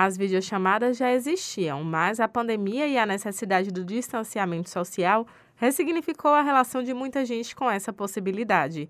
As videochamadas já existiam, mas a pandemia e a necessidade do distanciamento social ressignificou a relação de muita gente com essa possibilidade.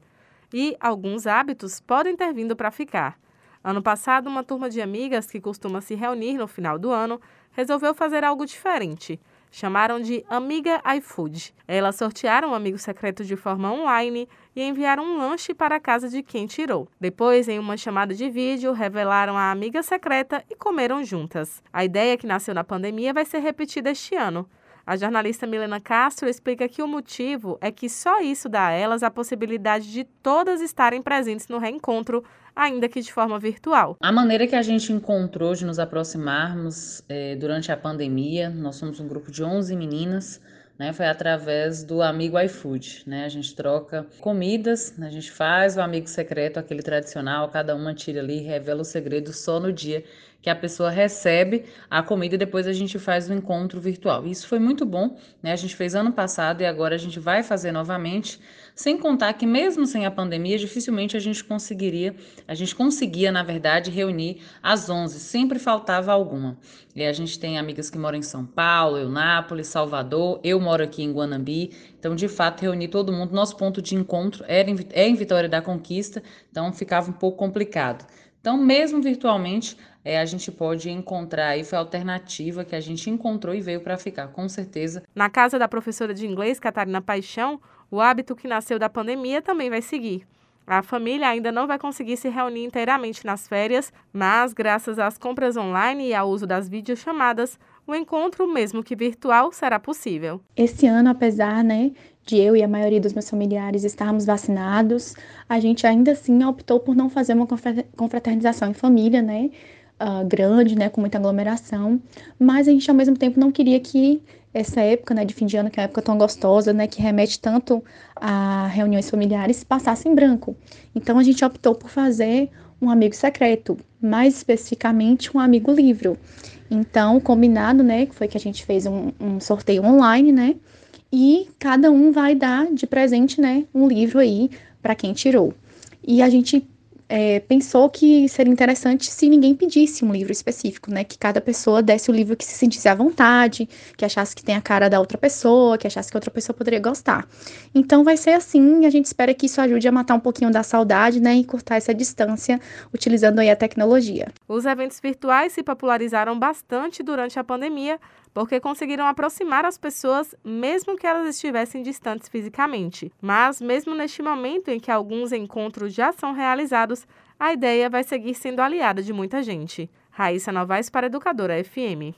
E alguns hábitos podem ter vindo para ficar. Ano passado, uma turma de amigas que costuma se reunir no final do ano resolveu fazer algo diferente. Chamaram de Amiga iFood. Elas sortearam um amigo secreto de forma online e enviaram um lanche para a casa de quem tirou. Depois, em uma chamada de vídeo, revelaram a amiga secreta e comeram juntas. A ideia que nasceu na pandemia vai ser repetida este ano. A jornalista Milena Castro explica que o motivo é que só isso dá a elas a possibilidade de todas estarem presentes no reencontro, ainda que de forma virtual. A maneira que a gente encontrou de nos aproximarmos é, durante a pandemia, nós somos um grupo de 11 meninas. Né, foi através do amigo iFood, né? A gente troca comidas, a gente faz o amigo secreto, aquele tradicional, cada uma tira ali, revela o segredo só no dia que a pessoa recebe a comida e depois a gente faz o encontro virtual. Isso foi muito bom, né? A gente fez ano passado e agora a gente vai fazer novamente, sem contar que mesmo sem a pandemia, dificilmente a gente conseguiria, a gente conseguia, na verdade, reunir às 11, sempre faltava alguma. E a gente tem amigas que moram em São Paulo, Eunápolis, Salvador, eu moro aqui em Guanambi, então de fato reunir todo mundo, nosso ponto de encontro era em, é em Vitória da Conquista, então ficava um pouco complicado. Então, mesmo virtualmente, é, a gente pode encontrar aí, foi a alternativa que a gente encontrou e veio para ficar, com certeza. Na casa da professora de inglês, Catarina Paixão, o hábito que nasceu da pandemia também vai seguir. A família ainda não vai conseguir se reunir inteiramente nas férias, mas graças às compras online e ao uso das videochamadas, o encontro, mesmo que virtual, será possível. Esse ano, apesar né, de eu e a maioria dos meus familiares estarmos vacinados, a gente ainda assim optou por não fazer uma confraternização em família, né? uh, grande, né, com muita aglomeração, mas a gente ao mesmo tempo não queria que essa época, né, de fim de ano, que é uma época tão gostosa, né, que remete tanto a reuniões familiares, passasse em branco. Então a gente optou por fazer um amigo secreto, mais especificamente um amigo livro. Então, combinado, né, que foi que a gente fez um, um sorteio online, né, e cada um vai dar de presente, né, um livro aí para quem tirou. E a gente é, pensou que seria interessante se ninguém pedisse um livro específico, né? Que cada pessoa desse o livro que se sentisse à vontade, que achasse que tem a cara da outra pessoa, que achasse que outra pessoa poderia gostar. Então vai ser assim, a gente espera que isso ajude a matar um pouquinho da saudade, né? E cortar essa distância utilizando aí a tecnologia. Os eventos virtuais se popularizaram bastante durante a pandemia, porque conseguiram aproximar as pessoas, mesmo que elas estivessem distantes fisicamente. Mas, mesmo neste momento em que alguns encontros já são realizados, a ideia vai seguir sendo aliada de muita gente. Raíssa Novaes para Educadora FM.